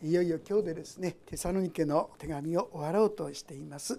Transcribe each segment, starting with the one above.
いよいよ今日でですねテサロニケの手紙を終わろうとしています、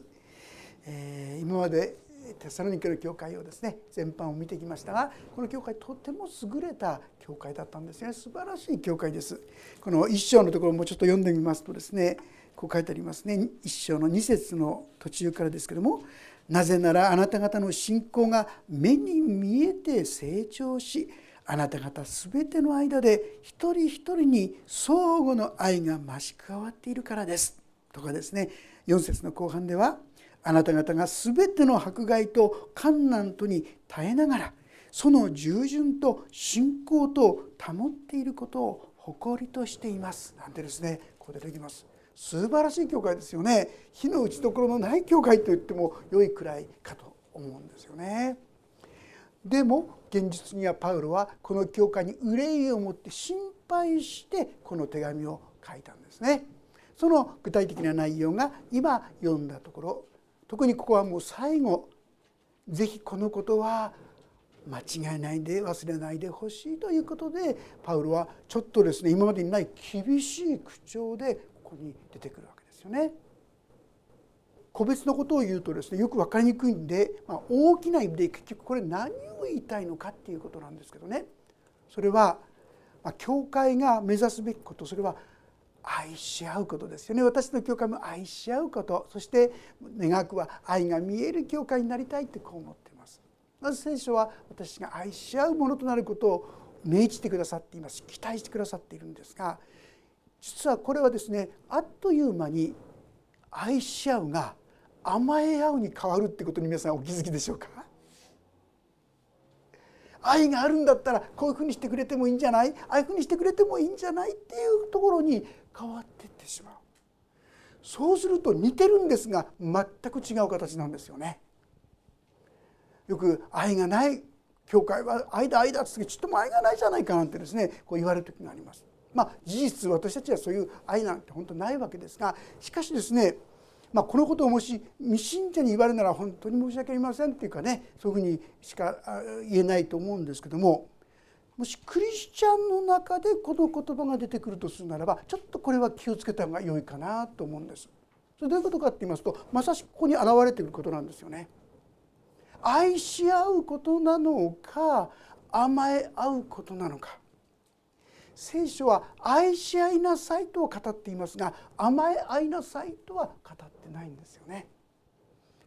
えー、今までテサロニケの教会をですね全般を見てきましたがこの教会とても優れた教会だったんですね。素晴らしい教会です。この一章のところもちょっと読んでみますとですねこう書いてありますね。一章の二節の途中からですけどもなぜならあなた方の信仰が目に見えて成長しあなた方全ての間で一人一人に相互の愛が増し加わっているからです。とかですね。4節の後半ではあなた方が全ての迫害と困難とに耐えながらその従順と信仰と保っていることを誇りとしています。なんてですね。ここでできます。素晴らしい教会ですよね。火の打ちどころのない教会と言っても良いくらいかと思うんですよね。でも現実にはパウロはこの教会に憂いを持って心配してこの手紙を書いたんですね。その具体的な内容が今読んだところ特にここはもう最後是非このことは間違いないで忘れないでほしいということでパウロはちょっとですね今までにない厳しい口調でここに出てくるわけですよね。個別のことを言うとですねよく分かりにくいんで、まあ、大きな意味で結局これ何を言いたいのかっていうことなんですけどね。それは、まあ、教会が目指すべきことそれは愛し合うことですよね。私の教会も愛し合うこと。そして願くは愛が見える教会になりたいってこう思っています。まず聖書は私が愛し合うものとなることを命じてくださっています。期待してくださっているんですが実はこれはですねあっという間に愛し合うが甘え合うに変わるってことに皆さんお気づきでしょうか？愛があるんだったらこういうふうにしてくれてもいいんじゃない？ああいうふうにしてくれてもいいんじゃないっていうところに変わっていってしまう。そうすると似てるんですが全く違う形なんですよね。よく愛がない教会は愛だ愛だってちょっとも愛がないじゃないかなんてですねこう言われる時があります。まあ事実私たちはそういう愛なんて本当ないわけですがしかしですねまあ、このことをもし未信者に言われるなら本当に申し訳ありませんっていうかねそういうふうにしか言えないと思うんですけどももしクリスチャンの中でこの言葉が出てくるとするならばちょっとこれは気をつけた方が良いかなと思うんです。それどういうことかって言いますとまさしくここに現れていることなんですよね。愛し合うことなのか甘え合うことなのか聖書は愛し合いなさいと語っていますが甘え合いなさいとは語ってないんですよね。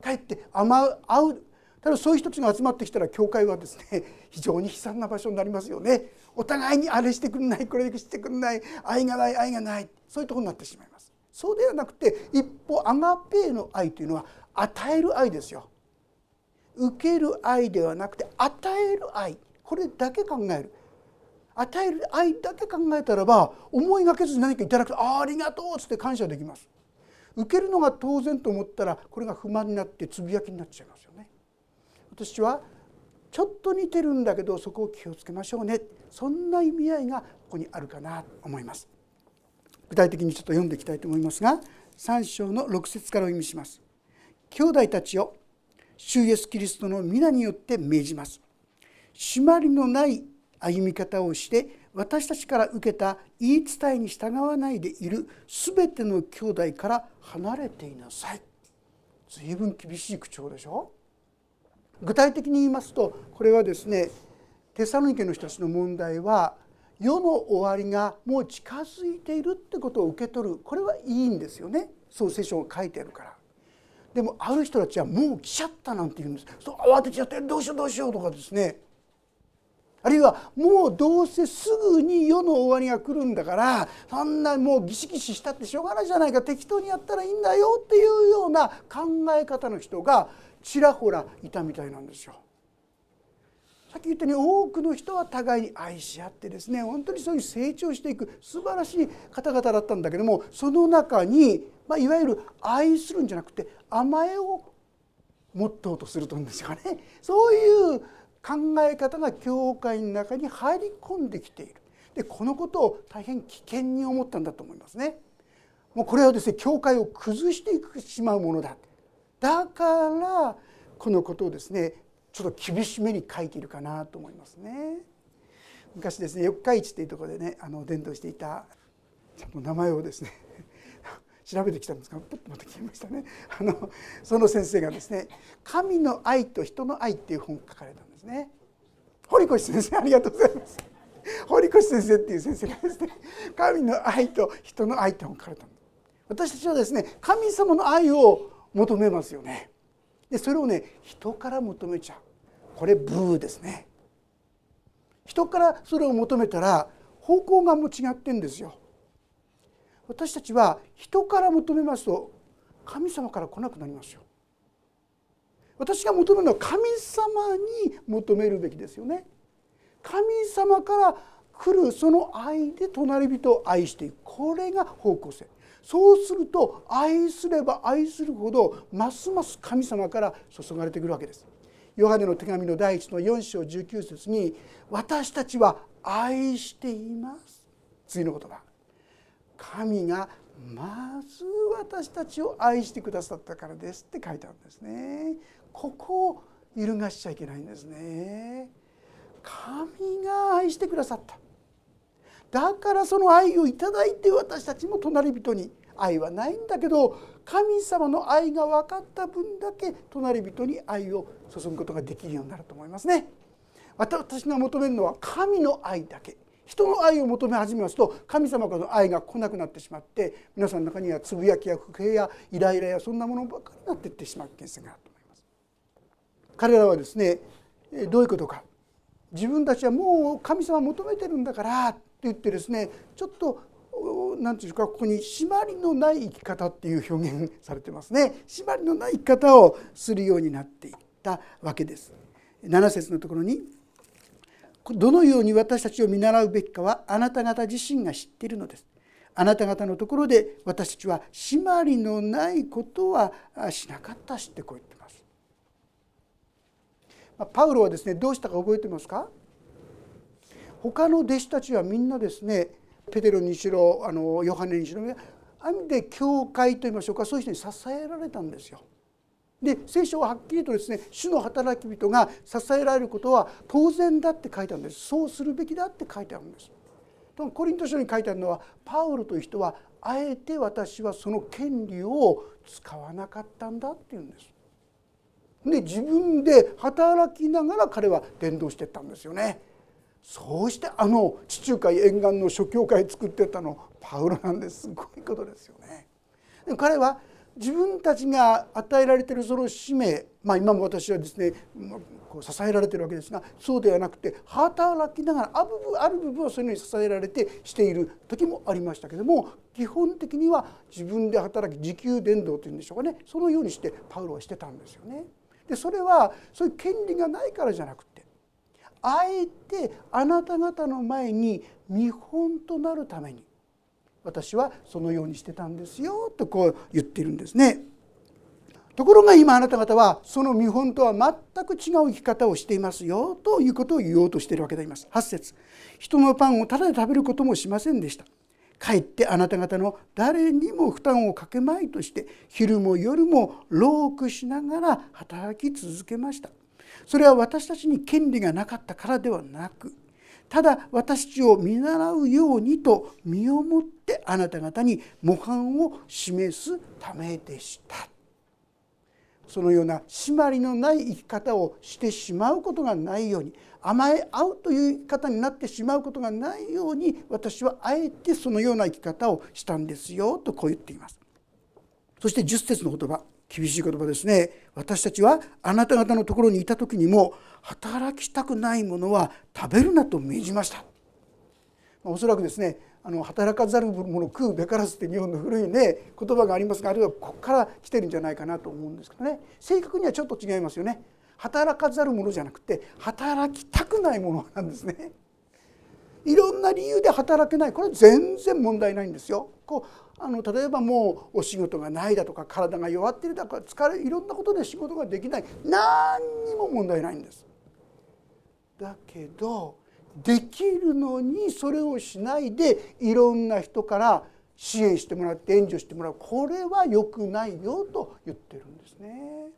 かえって甘合うただそういう人たちが集まってきたら教会はですね 非常に悲惨な場所になりますよね。お互いにあれしてくれないこれしてくれない愛がない愛がないそういうとこになってしまいます。そうではなくて一方アガペーの愛というのは与える愛ですよ。受ける愛ではなくて与える愛これだけ考える与える愛だけ考えたらば思いがけずに何かいただくと「あありがとう」っつって感謝できます。受けるのが当然と思ったらこれが不満になってつぶやきになっちゃいますよね。私はちょっと似てるんだけどそこを気をつけましょうねそんな意味合いがここにあるかなと思います。具体的にちょっと読んでいきたいと思いますが3章の6節からお読みします。兄弟たちを主イエスキリストの皆によって命じます。締まりのない歩み方をして私たちから受けた言い伝えに従わないでいる全ての兄弟から離れていなさい。随分厳しい口調でしょ？具体的に言いますとこれはですねテサロニケの人たちの問題は世の終わりがもう近づいているってことを受け取るこれはいいんですよね。そう聖書が書いてあるから。でもある人たちはもう来ちゃったなんて言うんです。そう慌てちゃってどうしようどうしようとかですね。あるいはもうどうせすぐに世の終わりが来るんだからそんなもうギシギシしたってしょうがないじゃないか適当にやったらいいんだよっていうような考え方の人がちらほらいたみたいなんですよ。さっき言ったように多くの人は互いに愛し合ってですね本当にそういう成長していく素晴らしい方々だったんだけどもその中に、まあ、いわゆる愛するんじゃなくて甘えをモットーとするというんですかねそういう考え方が教会の中に入り込んできているでこのことを大変危険に思ったんだと思いますね。もうこれはですね教会を崩していくしまうものだだからこのことをですねちょっと厳しめに書いているかなと思いますね。昔ですね四日市っていうところでねあの伝道していたちゃんと名前をですね 調べてきたんですがポッとまた消えましたねあのその先生がですね「神の愛と人の愛」っていう本を書かれたんですね。堀越先生ありがとうございます。堀越先生っていう先生がですね「神の愛と人の愛」って本を書かれたんです。私たちはですね神様の愛を求めますよね。でそれをね人から求めちゃうこれブーですね。人からそれを求めたら方向がもう違ってんですよ。私たちは人から求めますと神様から来なくなりますよ。私が求めるのは神様に求めるべきですよね。神様から来るその愛で隣人を愛していくこれが方向性そうすると愛すれば愛するほどますます神様から注がれてくるわけです。ヨハネの手紙の第1の4章19節に「私たちは愛しています」次の言葉神がまず私たちを愛してくださったからですって書いてあるんですね。ここを揺るがしちゃいけないんですね。神が愛してくださった。だからその愛をいただいて私たちも隣人に愛はないんだけど神様の愛が分かった分だけ隣人に愛を注ぐことができるようになると思いますね。私が求めるのは神の愛だけ。人の愛を求め始めますと神様からの愛が来なくなってしまって皆さんの中にはつぶやきや不平やイライラやそんなものばかりになっていってしまう危険があると思います。彼らはですねどういうことか自分たちはもう神様求めてるんだからって言ってですねちょっと何て言うかここに締まりのない生き方っていう表現されてますね締まりのない生き方をするようになっていったわけです。7節のところにどのように私たちを見習うべきかはあなた方自身が知っているのです。あなた方のところで私たちは締まりのないことはしなかったしってこう言ってます。パウロはですねどうしたか覚えてますか？他の弟子たちはみんなですねペテロにしろあのヨハネにしろある意味で教会といいましょうかそういう人に支えられたんですよ。で聖書ははっきりとですね主の働き人が支えられることは当然だって書いてあるんですそうするべきだって書いてあるんです。コリント書に書いてあるのはパウロという人はあえて私はその権利を使わなかったんだっていうんです。で自分で働きながら彼は伝道してったんですよね。そうしてあの地中海沿岸の諸教会作ってたのパウロなんですすごいことですよね。彼は自分たちが与えられているその使命まあ今も私はですねこう支えられてるわけですがそうではなくて働きながらあるある部分はそういうのに支えられてしている時もありましたけども基本的には自分で働き自給伝道というんでしょうかねそのようにしてパウロはしてたんですよね。でそれはそういう権利がないからじゃなくてあえてあなた方の前に見本となるために私はそのようにしてたんですよとこう言っているんですね。ところが今あなた方はその見本とは全く違う生き方をしていますよということを言おうとしているわけであります。8節人のパンをただで食べることもしませんでした。かえってあなた方の誰にも負担をかけまいとして昼も夜も労苦しながら働き続けました。それは私たちに権利がなかったからではなくただ私たちを見習うようにと身をもってあなた方に模範を示すためでした。そのような締まりのない生き方をしてしまうことがないように甘え合うという生き方になってしまうことがないように私はあえてそのような生き方をしたんですよとこう言っています。そして10節の言葉。厳しい言葉ですね。私たちはあなた方のところにいた時にも働きたくないものは食べるなと命じました。おそらくですねあの働かざる者食うべからずって日本の古いね言葉がありますがあるいはここから来てるんじゃないかなと思うんですけどね。正確にはちょっと違いますよね。働かざる者じゃなくて働きたくないものなんですね。いろんな理由で働けない。これ全然問題ないんですよ。こうあの例えばもうお仕事がないだとか体が弱ってるだとか疲れいろんなことで仕事ができない何にも問題ないんです。だけどできるのにそれをしないでいろんな人から支援してもらって援助してもらうこれは良くないよと言ってるんですね。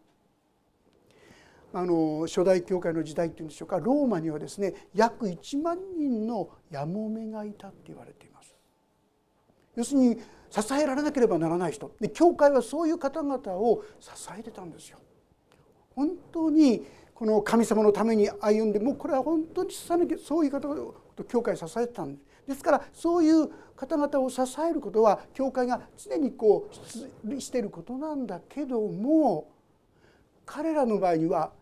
あの初代教会の時代っていうんでしょうかローマにはですね約1万人のやもめがいたって言われています。要するに支えられなければならない人で教会はそういう方々を支えてたんですよ。本当にこの神様のために歩んでもうこれは本当にそういう方を教会支えてたんですですからそういう方々を支えることは教会が常にこうしていることなんだけども彼らの場合には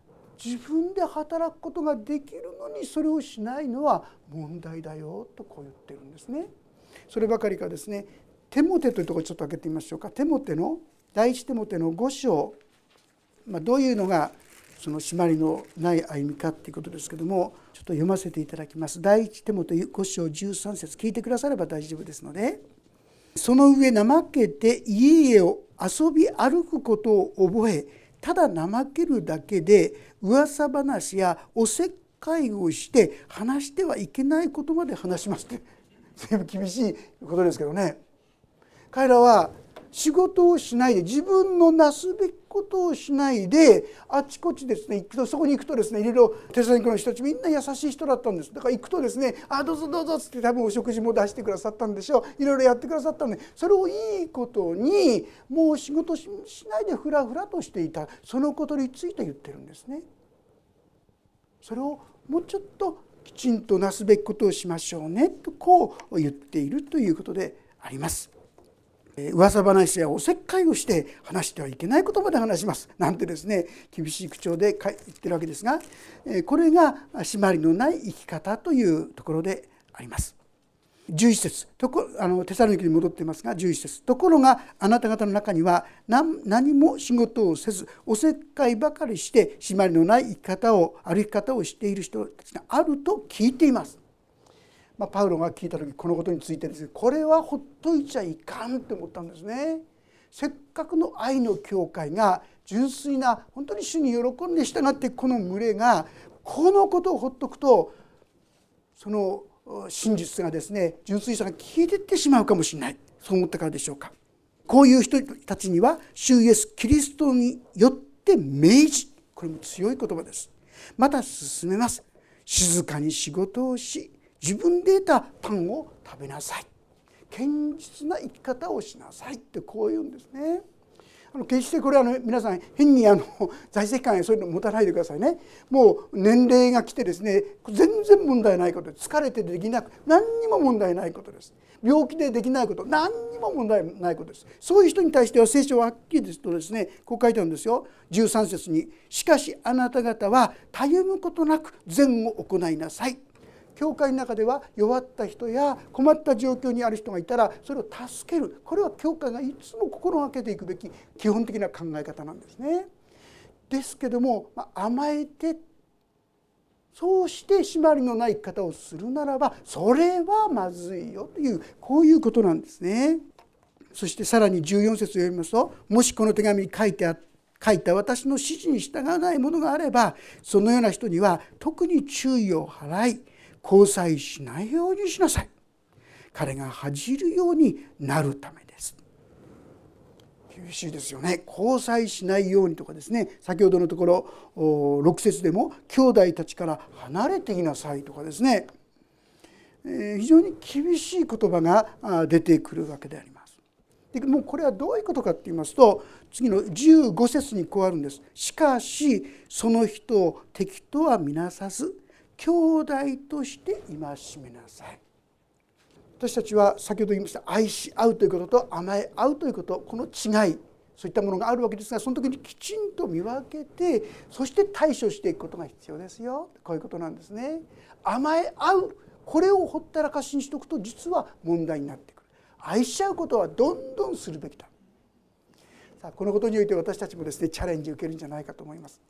自分で働くことができるのにそれをしないのは問題だよとこう言ってるんですね。そればかりかですねテモテというところちょっと開けてみましょうか。テモテの第一テモテの5章、まあ、どういうのがその締まりのない歩みかっていうことですけどもちょっと読ませていただきます。第一手元5章13節。聞いてくだされば大丈夫ですので。その上怠けて家々を遊び歩くことを覚えただ怠けるだけで噂話やおせっかいをして話してはいけないことまで話しますって。随分厳しいことですけどね。彼らは仕事をしないで自分のなすべきことをしないであちこちですね行くとそこに行くとですねいろいろテサニクの人たちみんな優しい人だったんですだから行くとですね「あどうぞどうぞ」っつって多分お食事も出してくださったんでしょういろいろやってくださったんでそれをいいことにもう仕事しないでふらふらとしていたそのことについて言ってるんですね。それをもうちょっときちんとなすべきことをしましょうねとこう言っているということであります。噂話やおせっかいをして話してはいけないことまで話しますなんてですね厳しい口調で言ってるわけですがこれが締まりのない生き方というところであります。11節とこあのテサロニキに戻っていますが11節ところがあなた方の中には何も仕事をせずおせっかいばかりして締まりのない生き方を歩き方をしている人たちがあると聞いています。まあ、パウロが聞いた時このことについてですねこれはほっといちゃいかんって思ったんですね。せっかくの愛の教会が純粋な本当に主に喜んで従ってこの群れがこのことをほっとくとその真実がですね純粋さが消えていってしまうかもしれないそう思ったからでしょうか。こういう人たちには主イエスキリストによって命じこれも強い言葉です。また進めます。静かに仕事をし自分で得たパンを食べなさい。堅実な生き方をしなさい。ってこう言うんですね。あの決してこれはあの皆さん変にあの在籍感やそういうの持たないでくださいね。もう年齢が来てですね全然問題ないことで疲れてできなく何にも問題ないことです。病気でできないこと何にも問題ないことです。そういう人に対しては聖書ははっきりですとですねこう書いてあるんですよ。13節に「しかしあなた方はたゆむことなく善を行いなさい」教会の中では弱った人や困った状況にある人がいたらそれを助けるこれは教会がいつも心がけていくべき基本的な考え方なんですね。ですけども、甘えてそうして締まりのない生き方をするならばそれはまずいよというこういうことなんですね。そしてさらに14節を読みますともしこの手紙に書いてあ書いた私の指示に従わないものがあればそのような人には特に注意を払い交際しないようにしなさい。彼が恥じるようになるためです。厳しいですよね。交際しないようにとかですね。先ほどのところ6節でも兄弟たちから離れていなさいとかですね。非常に厳しい言葉が出てくるわけであります。でもうこれはどういうことかって言いますと次の15節にこうあるんです。しかしその人を敵とは見なさず兄弟として戒めなさい私たちは先ほど言いました愛し合うということと甘え合うということこの違いそういったものがあるわけですがその時にきちんと見分けてそして対処していくことが必要ですよこういうことなんですね。甘え合うこれをほったらかしにしておくと実は問題になってくる愛し合うことはどんどんするべきださあこのことにおいて私たちもですねチャレンジ受けるんじゃないかと思います。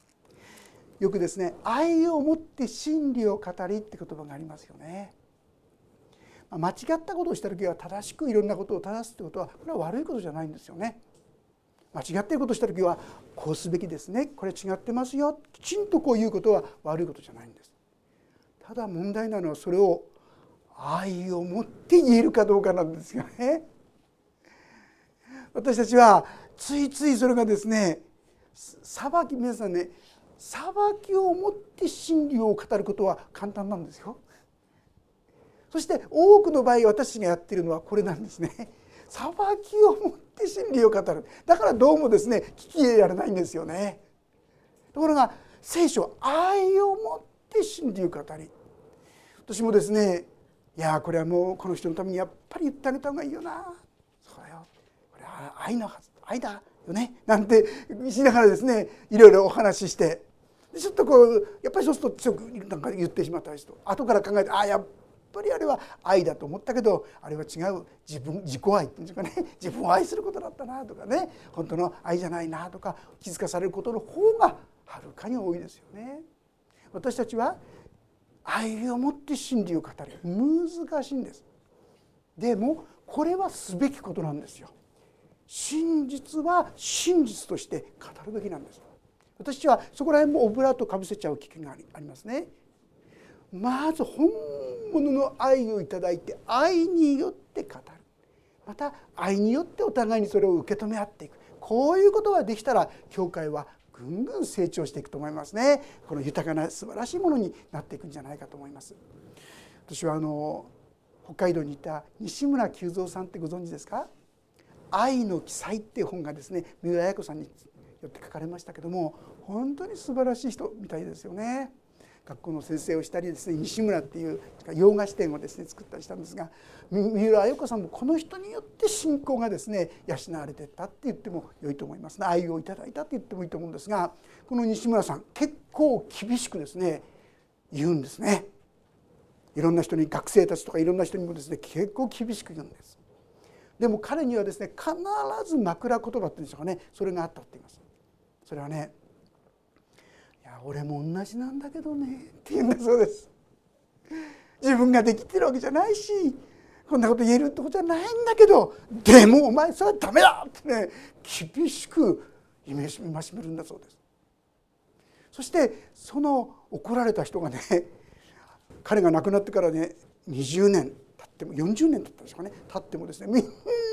よくですね愛を持って真理を語りって言葉がありますよね。間違ったことをした時は正しくいろんなことを正すってことはこれは悪いことじゃないんですよね。間違っていることをした時はこうすべきですねこれ違ってますよきちんとこういうことは悪いことじゃないんです。ただ問題なのはそれを愛を持って言えるかどうかなんですよね。私たちはついついそれがですね裁き皆さんね裁きをもって真理を語ることは簡単なんですよ。そして多くの場合私がやっているのはこれなんですね。裁きを持って真理を語る。だからどうもですね聞き入れられないんですよね。ところが聖書愛を持って真理を語り。私もですねいやこれはもうこの人のためにやっぱり言ってあげた方がいいよな。そうだよ。これは愛のはず愛だよね。なんてしながらですねいろいろお話しして。ちょっとこうやっぱりそうすると強くなんか言ってしまったりすると後から考えてああやっぱりあれは愛だと思ったけどあれは違う自分自己愛っていうんですかね 自分を愛することだったなとかね本当の愛じゃないなとか気づかされることの方がはるかに多いですよね。私たちは愛を持って真理を語る難しいんです。でもこれはすべきことなんですよ。真実は真実として語るべきなんです私はそこら辺もオブラートかぶせちゃう危険がありますね。まず本物の愛をいただいて愛によって語る。また愛によってお互いにそれを受け止め合っていく。こういうことができたら教会はぐんぐん成長していくと思いますね。この豊かな素晴らしいものになっていくんじゃないかと思います。私はあの北海道にいた西村久三さんってご存知ですか？愛の記載っていう本がですね三浦綾子さんによって書かれましたけども本当に素晴らしい人みたいですよね。学校の先生をしたりですね西村っていう洋菓子店をですね作ったりしたんですが三浦綾子さんもこの人によって信仰がですね養われてったって言っても良いと思います。ね愛をいただいたって言ってもいいと思うんですがこの西村さん結構厳しくですね言うんですね。いろんな人に学生たちとかいろんな人にもですね結構厳しく言うんです。でも彼にはですね必ず枕言葉っていうんでしょうかねそれがあったって言います。それはね「いや俺も同じなんだけどね」って言うんだそうです。自分ができてるわけじゃないしこんなこと言えるってことじゃないんだけどでもお前それはダメだってね厳しく戒めるんだそうです。そしてその怒られた人がね彼が亡くなってからね20年。っても40年経ったでしょうかね。経ってもですねみん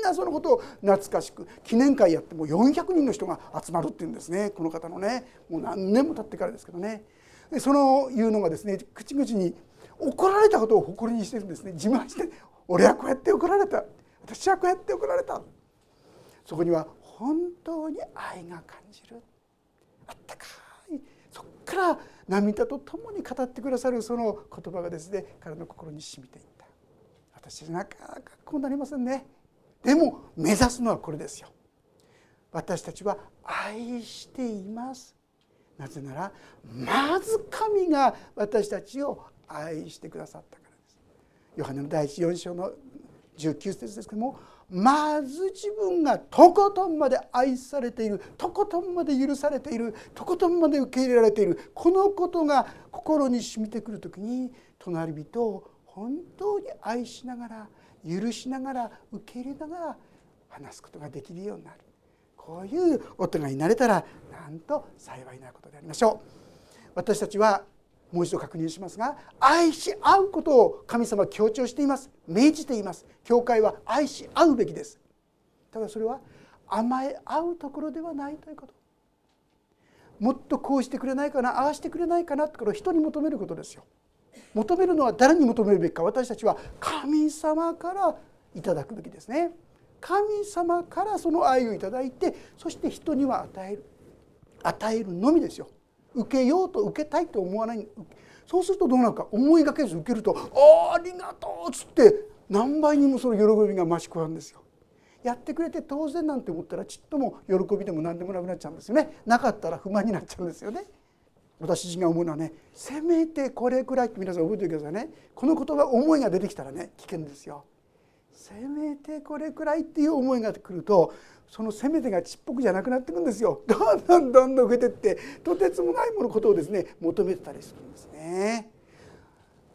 なそのことを懐かしく記念会やっても400人の人が集まるっていうんですね。この方のね。もう何年も経ってからですけどね。でそのいうのがですね口々に怒られたことを誇りにしてるんですね自慢して「俺はこうやって怒られた。私はこうやって怒られた」そこには本当に愛が感じる。あったかい。そっから涙とともに語ってくださるその言葉がですね彼の心に染みていった。私なかなかこうなりませんね。でも目指すのはこれですよ。私たちは愛しています。なぜならまず神が私たちを愛してくださったからです。ヨハネの第一4章の19節ですけどもまず自分がとことんまで愛されているとことんまで許されているとことんまで受け入れられているこのことが心に染みてくる時に隣人を本当に愛しながら許しながら受け入れながら話すことができるようになる。こういう大人になれたらなんと幸いなことでありましょう。私たちはもう一度確認しますが愛し合うことを神様は強調しています。命じています。教会は愛し合うべきです。ただそれは甘え合うところではないということ。もっとこうしてくれないかなああしてくれないかなってこれを人に求めることですよ。求めるのは誰に求めるべきか私たちは神様からいただくべきですね神様からその愛をいただいてそして人には与える与えるのみですよ受けようと受けたいと思わないそうするとどうなるか思いがけず受けると「あありがとう」っつって何倍にもその喜びが増し加わるんですよ。やってくれて当然なんて思ったらちっとも喜びでも何でもなくなっちゃうんですよね。なかったら不満になっちゃうんですよね。私自身が思うのはねせめてこれくらいって皆さん覚えておいてくださいねこの言葉思いが出てきたらね危険ですよ。せめてこれくらいっていう思いが来るとそのせめてがちっぽくじゃなくなっていくんですよどんどんどんどん増えてってとてつもないものことをですね求めてたりするんですね。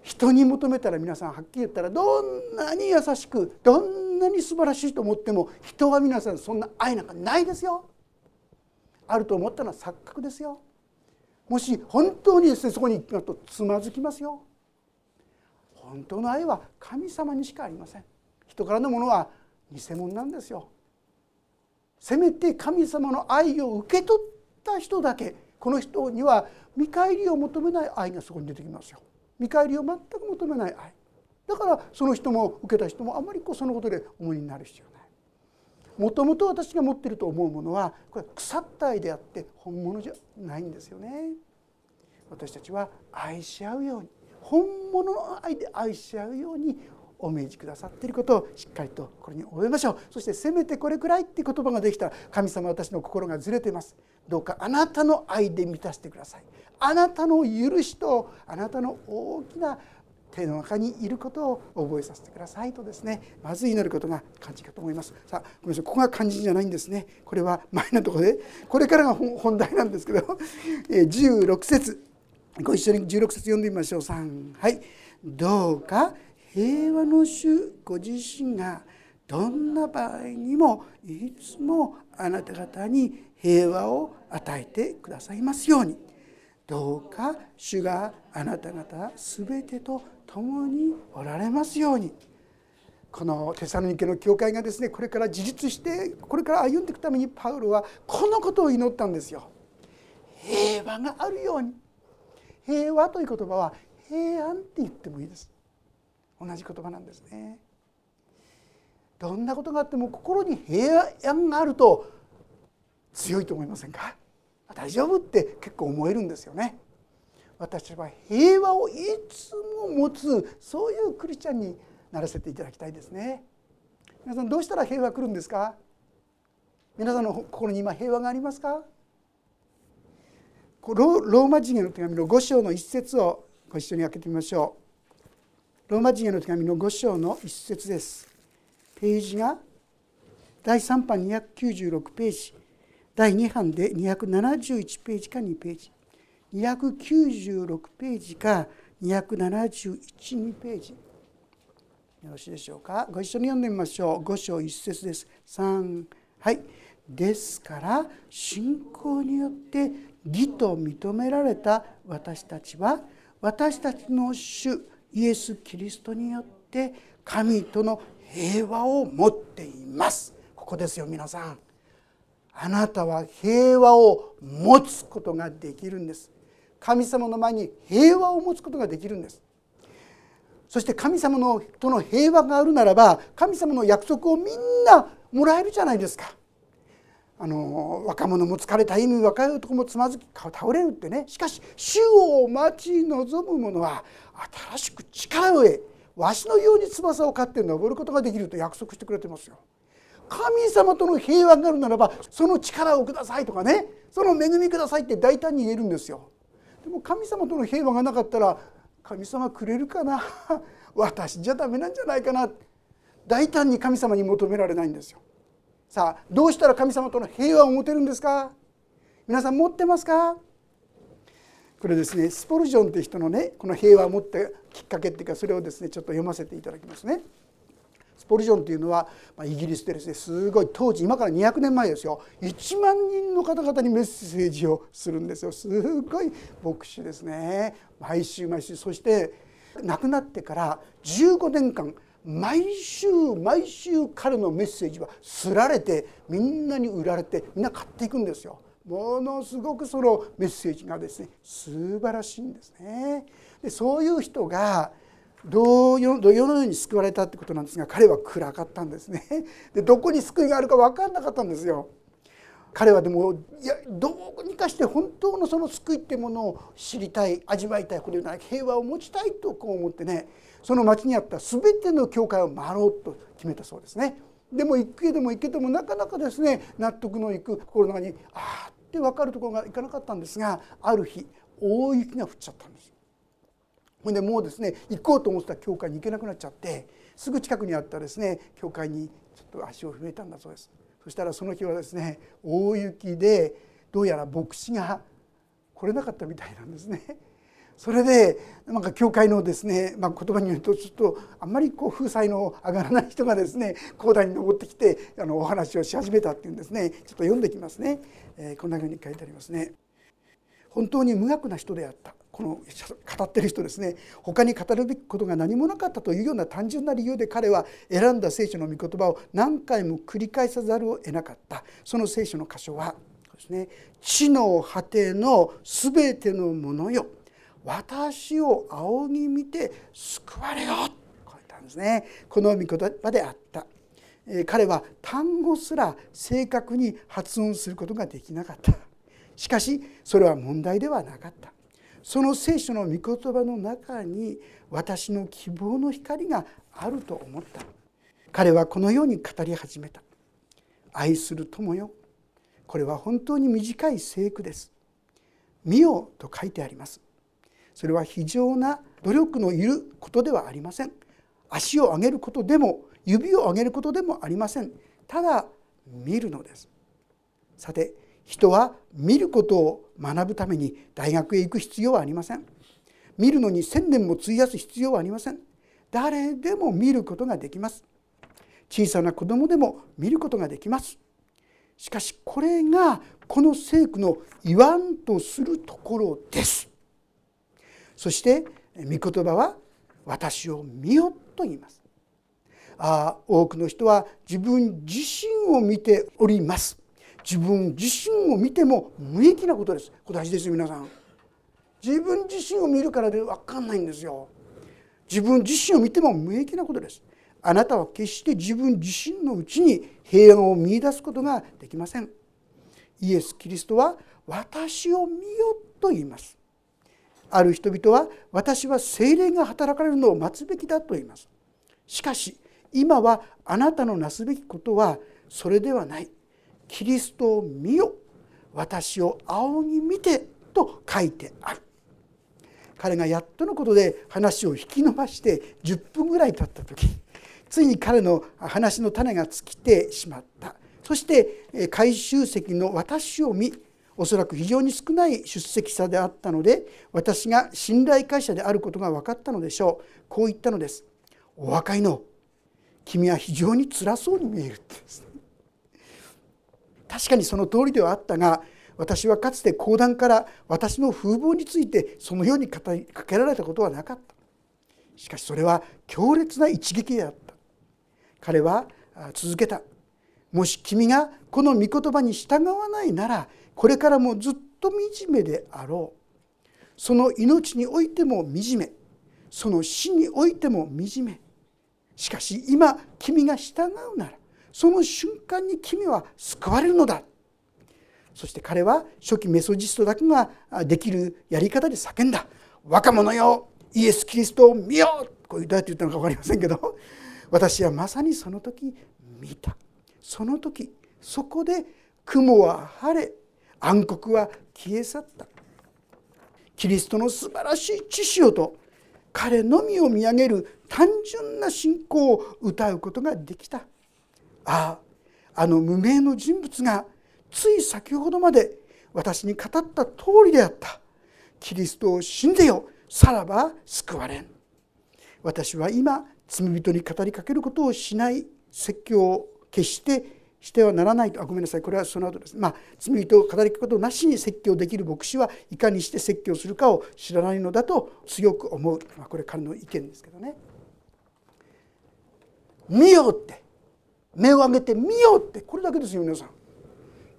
人に求めたら皆さんはっきり言ったらどんなに優しくどんなに素晴らしいと思っても人は皆さんそんな愛なんかないですよ。あると思ったのは錯覚ですよ。もし本当にですねそこに行くとつまずきますよ。本当の愛は神様にしかありません。人からのものは偽物なんですよ。せめて神様の愛を受け取った人だけこの人には見返りを求めない愛がそこに出てきますよ。見返りを全く求めない愛。だからその人も受けた人もあまりこうそのことで重荷になる必要もともと私が持っていると思うものはこれは腐った愛であって本物じゃないんですよね。私たちは愛し合うように本物の愛で愛し合うようにお命じくださっていることをしっかりとこれに覚えましょう。そしてせめてこれくらいって言葉ができたら神様私の心がずれています。どうかあなたの愛で満たしてください。あなたの許しとあなたの大きな手の中にいることを覚えさせてくださいとですねまず祈ることが肝心かと思います。さあごめんなさい。ここが肝心じゃないんですね。これは前のところでこれからが本題なんですけど 16節。ご一緒に16節読んでみましょう。3はい。どうか平和の主ご自身がどんな場合にもいつもあなた方に平和を与えてくださいますように。どうか主があなた方全てと共におられますように。このテサロニケの教会がですねこれから自立してこれから歩んでいくためにパウロはこのことを祈ったんですよ。平和があるように。平和という言葉は平安って言ってもいいです。同じ言葉なんですね。どんなことがあっても心に平安があると強いと思いませんか？大丈夫って結構思えるんですよね。私は平和をいつも持つそういうクリスチャンにならせていただきたいですね。皆さんどうしたら平和来るんですか？皆さんの心に今平和がありますか？ローマ人への手紙の5章の一節をご一緒に開けてみましょう。ローマ人への手紙の5章の一節です。ページが第3版296ページ。第2版で271ページか2ページ。296ページか271ページ。よろしいでしょうか？ご一緒に読んでみましょう。5章1節です。3はい。ですから信仰によって義と認められた私たちは私たちの主イエス・キリストによって神との平和を持っています。ここですよ皆さん。あなたは平和を持つことができるんです。神様の前に平和を持つことができるんですそして神様のとの平和があるならば神様の約束をみんなもらえるじゃないですかあの若者も疲れた意味若い男もつまずき倒れるってねしかし主を待ち望む者は新しく力を得わしのように翼を飼って登ることができると約束してくれてますよ。神様との平和があるならばその力をくださいとかねその恵みくださいって大胆に言えるんですよ。でも神様との平和がなかったら神様くれるかな？私じゃダメなんじゃないかな？大胆に神様に求められないんですよ。さあどうしたら神様との平和を持てるんですか？皆さん持ってますか？これですねスポルジョンって人のねこの平和を持ったきっかけっていうかそれをですねちょっと読ませていただきますね。スポルジョンというのは、まあ、イギリスでですねすごい当時今から200年前ですよ1万人の方々にメッセージをするんですよすごい牧師ですね毎週毎週そして亡くなってから15年間毎週毎週彼のメッセージはすられてみんなに売られてみんな買っていくんですよ。ものすごくそのメッセージがですね素晴らしいんですね。でそういう人がどう世のように救われたってことなんですが彼は暗かったんですね。でどこに救いがあるか分かんなかったんですよ。彼はでもいやどうにかして本当のその救いってものを知りたい味わいたいこれな平和を持ちたいとこう思ってねその町にあった全ての教会を回ろうと決めたそうですね。でも行くけども行けどもなかなかですね納得のいく心の中にああって分かるところがいかなかったんですがある日大雪が降っちゃったんです。ほんでもうですね行こうと思ってた教会に行けなくなっちゃってすぐ近くにあったですね教会にちょっと足を踏めたんだそうです。そしたらその日はですね大雪でどうやら牧師が来れなかったみたいなんですね。それでなんか教会のですね、まあ、言葉に言うとちょっとあんまりこう風采の上がらない人がですね講談に登ってきてあのお話をし始めたっていうんですねちょっと読んできますね、えー、こんなふうに書いてありますね。本当に無学な人であったこの語ってる人ですね他に語るべきことが何もなかったというような単純な理由で彼は選んだ聖書の御言葉を何回も繰り返さざるを得なかった。その聖書の箇所はですね「地の果ての全てのものよ。私を仰ぎ見て救われよ」こう言ったんですね。この御言葉であった。彼は単語すら正確に発音することができなかった。しかしそれは問題ではなかった。その聖書の御言葉の中に私の希望の光があると思った。彼はこのように語り始めた。愛する友よ。これは本当に短い聖句です。見よと書いてあります。それは非常な努力のいることではありません。足を上げることでも指を上げることでもありません。ただ見るのです。さて人は見ることを学ぶために大学へ行く必要はありません。見るのに千年も費やす必要はありません。誰でも見ることができます。小さな子供でも見ることができます。しかしこれがこの聖句の言わんとするところです。そして御言葉は私を見よと言います。あ多くの人は自分自身を見ております。自分自身を見ても無益なことです。これ大事ですよ皆さん。自分自身を見るからで分かんないんですよ。自分自身を見ても無益なことです。あなたは決して自分自身のうちに平安を見いだすことができません。イエス・キリストは私を見よと言います。ある人々は私は精霊が働かれるのを待つべきだと言います。しかし今はあなたのなすべきことはそれではない。キリストを見よ私を仰ぎ見てと書いてある。彼がやっとのことで話を引き伸ばして10分ぐらい経った時ついに彼の話の種が尽きてしまった。そして回収席の私を見おそらく非常に少ない出席者であったので私が信頼会社であることが分かったのでしょう。こう言ったのです「お若いの君は非常に辛そうに見える」って確かにその通りではあったが私はかつて講談から私の風貌についてそのように語りかけられたことはなかった。しかしそれは強烈な一撃であった。彼は続けた。もし君がこの御言葉に従わないならこれからもずっと惨めであろう。その命においても惨め。その死においても惨め。しかし今君が従うならその瞬間に君は救われるのだ。そして彼は初期メソジストだけができるやり方で叫んだ「若者よイエス・キリストを見よ!」こうどうやって言ったのか分かりませんけど。私はまさにその時見た。その時そこで雲は晴れ暗黒は消え去った。キリストの素晴らしい知識をと彼のみを見上げる単純な信仰を歌うことができた。あああの無名の人物がつい先ほどまで私に語った通りであった。キリストを信ぜよ。さらば救われん。私は今罪人に語りかけることをしない説教を決してしてはならない。とあごめんなさい。これはその後です。まあ罪人を語りかけることなしに説教できる牧師はいかにして説教するかを知らないのだと強く思う、まあ、これ彼の意見ですけどね。見よって。目を上げて見ようってこれだけですよ皆さん。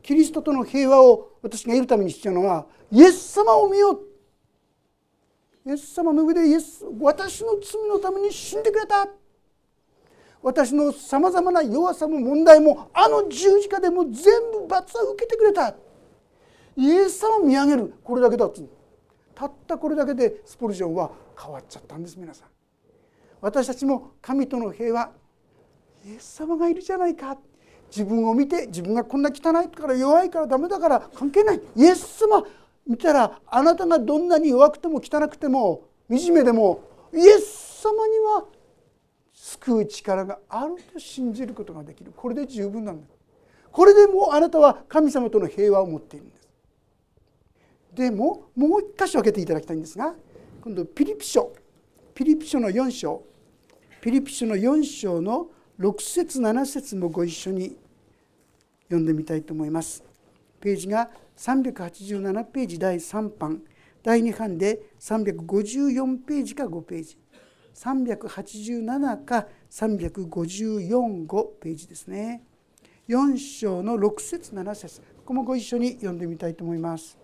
キリストとの平和を私が得るために必要なのはイエス様を見よう。イエス様の上でイエス私の罪のために死んでくれた。私のさまざまな弱さも問題もあの十字架でも全部罰は受けてくれた。イエス様を見上げる。これだけだっつたったこれだけでスポルジョンは変わっちゃったんです皆さん。私たちも神との平和イエス様がいるじゃないか。自分を見て自分がこんな汚いから弱いからダメだから関係ない。イエス様見たらあなたがどんなに弱くても汚くても惨めでもイエス様には救う力があると信じることができる。これで十分なんだ。これでもうあなたは神様との平和を持っているんです。でももう一箇所開けていただきたいんですが今度ピリピ書。ピリピ書の4章。ピリピ書の4章の6節7節もご一緒に読んでみたいと思います。ページが387ページ第3版。第2版で354ページか5ページ。387か354 5ページですね。4章の6節7節ここもご一緒に読んでみたいと思います。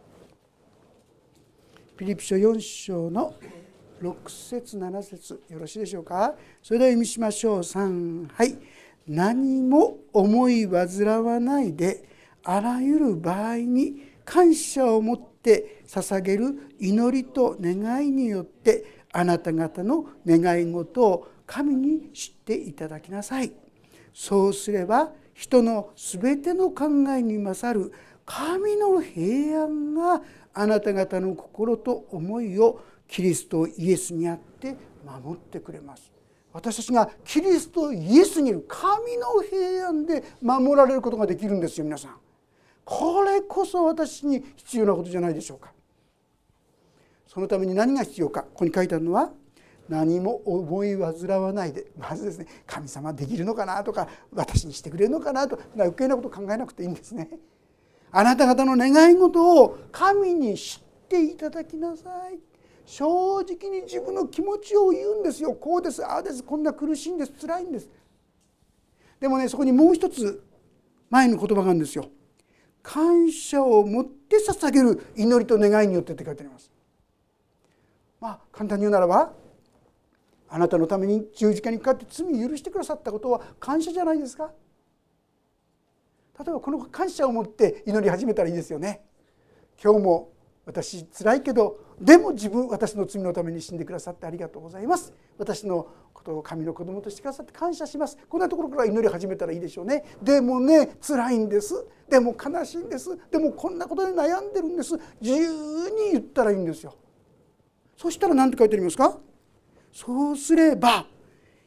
ピリピ書4章の6節7節よろしいでしょうか？それでは読みしましょう。3はい。何も思い煩わないであらゆる場合に感謝を持って捧げる祈りと願いによってあなた方の願い事を神に知っていただきなさい。そうすれば人のすべての考えに勝る神の平安があなた方の心と思いをキリストイエスにあって守ってくれます私たちがキリストイエスにいる神の平安で守られることができるんですよ皆さんこれこそ私に必要なことじゃないでしょうかそのために何が必要かここに書いてあるのは何も思い煩わないでまずですね神様できるのかなとか私にしてくれるのかなとか余計なこと考えなくていいんですね。あなた方の願い事を神に知っていただきなさい。正直に自分の気持ちを言うんですよ。こうですああですこんな苦しいんです辛いんです。でもねそこにもう一つ前の言葉があるんですよ。感謝を持って捧げる祈りと願いによってって書いてあります。まあ簡単に言うならばあなたのために十字架にかかって罪を許してくださったことは感謝じゃないですか。例えばこの感謝を持って祈り始めたらいいですよね。今日も私辛いけどでも自分私の罪のために死んでくださってありがとうございます。私のことを神の子供としてくださって感謝します。こんなところから祈り始めたらいいでしょうね。でもね辛いんです。でも悲しいんです。でもこんなことで悩んでるんです。自由に言ったらいいんですよ。そしたら何て書いてありますか？そうすれば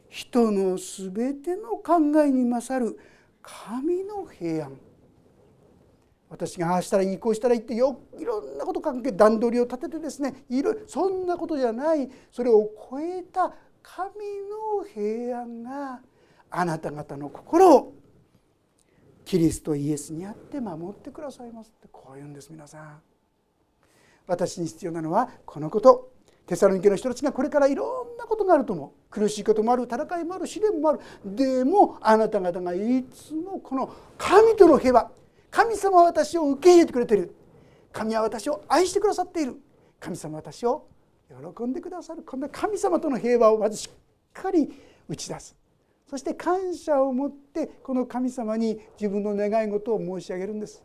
人のすべての考えに勝る神の平安。私がああしたらいいこうしたらいいってよいろんなこと関係段取りを立ててですねいろそんなことじゃないそれを超えた神の平安があなた方の心をキリストイエスにあって守ってくださいますってこう言うんです皆さん。私に必要なのはこのこと。テサロニケの人たちがこれからいろんなことがあると思う。苦しいこともある戦いもある試練もある。でもあなた方がいつもこの神との平和神様は私を受け入れてくれている。神は私を愛してくださっている。神様は私を喜んでくださる。こんな神様との平和をまずしっかり打ち出す。そして感謝を持ってこの神様に自分の願い事を申し上げるんです。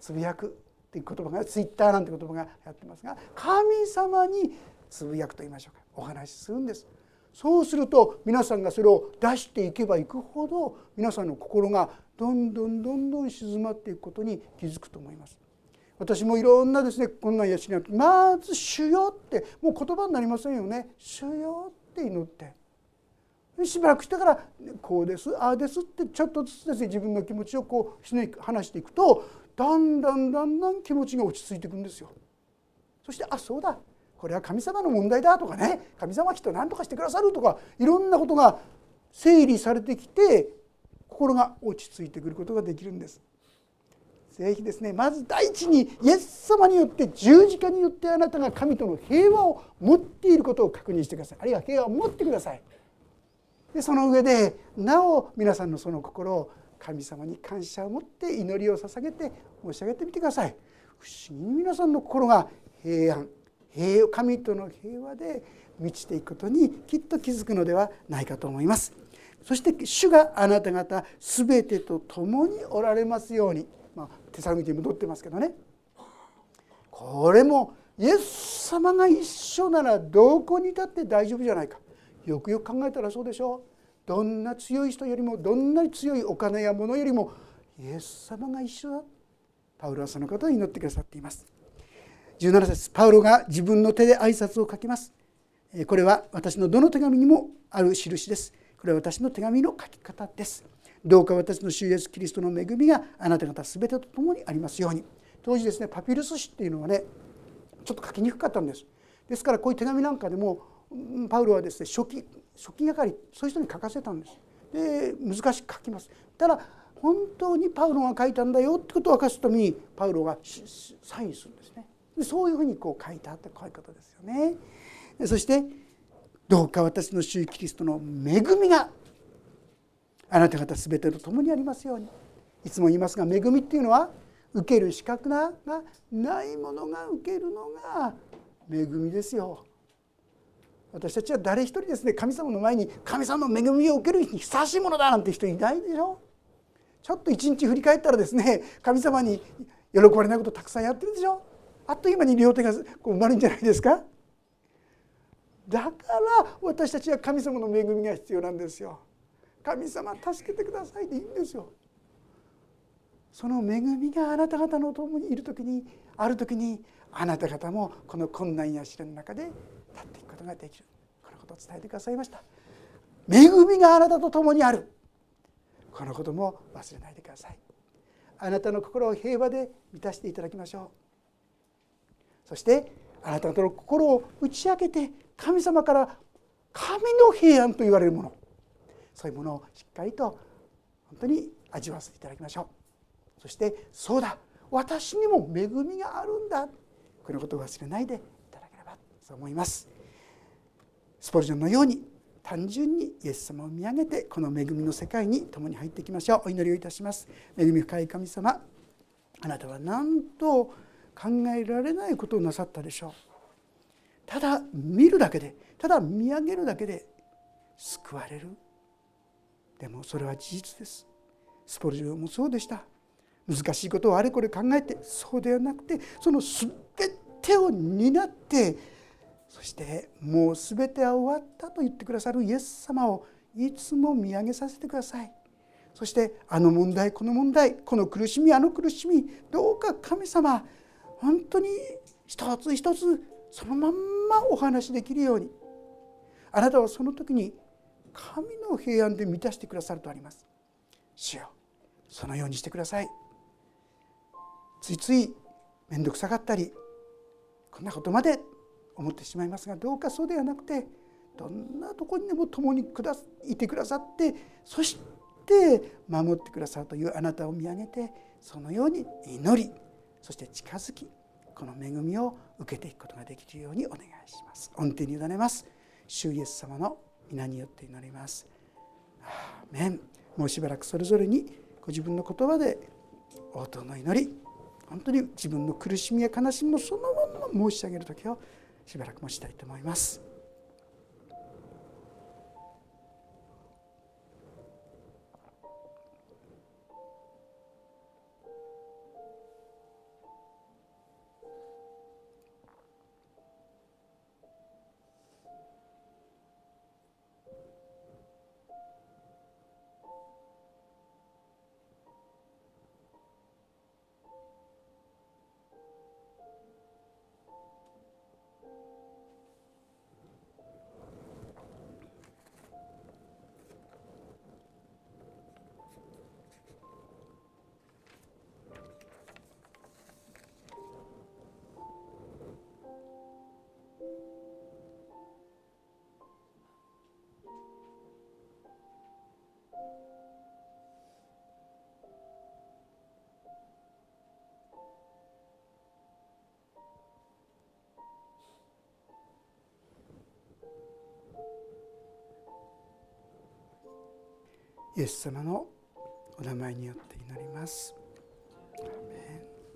つぶやくっていう言葉がツイッターなんて言葉がやってますが神様につぶやくと言いましょうか。お話しするんです。そうすると皆さんがそれを出していけばいくほど皆さんの心がどんどんどんどん静まっていくことに気づくと思います。私もいろんなですねこんな癒しになってまず「主よ」ってもう言葉になりませんよね「主よ」って祈って。しばらくしてから「こうですああです」ってちょっとずつですね自分の気持ちをこう話していくとだんだんだんだん気持ちが落ち着いていくんですよ。そして「あそうだ。これは神様の問題だとかね。神様はきっと何とかしてくださるとかいろんなことが整理されてきて心が落ち着いてくることができるんです。ぜひですねまず第一にイエス様によって十字架によってあなたが神との平和を持っていることを確認してください。あるいは平和を持ってください。でその上でなお皆さんのその心を神様に感謝を持って祈りを捧げて申し上げてみてください。不思議に皆さんの心が平安平神との平和で満ちていくことにきっと気づくのではないかと思います。そして主があなた方全てと共におられますように、まあ、手探りに戻ってますけどね。これもイエス様が一緒ならどこにいたって大丈夫じゃないか。よくよく考えたらそうでしょう。どんな強い人よりもどんなに強いお金や物よりもイエス様が一緒だ。パウロはそのことを祈ってくださっています。17節パウロが自分の手で挨拶を書きます。これは私のどの手紙にもある印です。これは私の手紙の書き方です。どうか私の主イエスキリストの恵みがあなた方全てと共にありますように。当時ですねパピルス紙っていうのはねちょっと書きにくかったんです。ですからこういう手紙なんかでもパウロはですね初期初期係そういう人に書かせたんです。で難しく書きます。ただ本当にパウロが書いたんだよってことを明かすためにパウロがサインするんですね。そういうふうにこう書いてあったこういうことですよね。そしてどうか私の主キリストの恵みがあなた方全てと共にありますように。いつも言いますが恵みっていうのは受ける資格がないものが受けるのが恵みですよ。私たちは誰一人ですね神様の前に神様の恵みを受けるにふさわしいものだなんて人いないでしょ。ちょっと一日振り返ったらですね神様に喜ばれないことたくさんやってるでしょ。あっという間に両手がこう埋まるんじゃないですか。だから私たちは神様の恵みが必要なんですよ。神様助けてくださいでいいんですよ。その恵みがあなた方の共にいる時にある時にあなた方もこの困難や試練の中で立っていくことができる。このことを伝えてくださいました。恵みがあなたと共にある。このことも忘れないでください。あなたの心を平和で満たしていただきましょう。そしてあなた方の心を打ち明けて神様から神の平安と言われるもの。そういうものをしっかりと本当に味わわせていただきましょう。そしてそうだ。私にも恵みがあるんだ。このことを忘れないでいただければ。そう思います。スポルジョンのように単純にイエス様を見上げてこの恵みの世界に共に入っていきましょう。お祈りをいたします。恵み深い神様あなたは何と考えられないことをなさったでしょう。ただ見るだけでただ見上げるだけで救われる。でもそれは事実です。スポルジョもそうでした。難しいことをあれこれ考えてそうではなくてその全てを担ってそしてもう全ては終わったと言ってくださるイエス様をいつも見上げさせてください。そしてあの問題この問題この苦しみあの苦しみどうか神様本当に一つ一つそのまんまお話しできるように。あなたはその時に神の平安で満たしてくださるとあります。主よそのようにしてください。ついつい面倒くさかったりこんなことまで思ってしまいますがどうかそうではなくてどんなとこにでも共にくだいてくださってそして守ってくださるというあなたを見上げてそのように祈りそして近づきこの恵みを受けていくことができるようにお願いします。恩典に委ねます。主イエス様の皆によって祈ります。アーメンもうしばらくそれぞれにご自分の言葉で応答の祈り本当に自分の苦しみや悲しみもそのまま申し上げる時をしばらく持ちたいと思います。イエス様のお名前によって祈ります。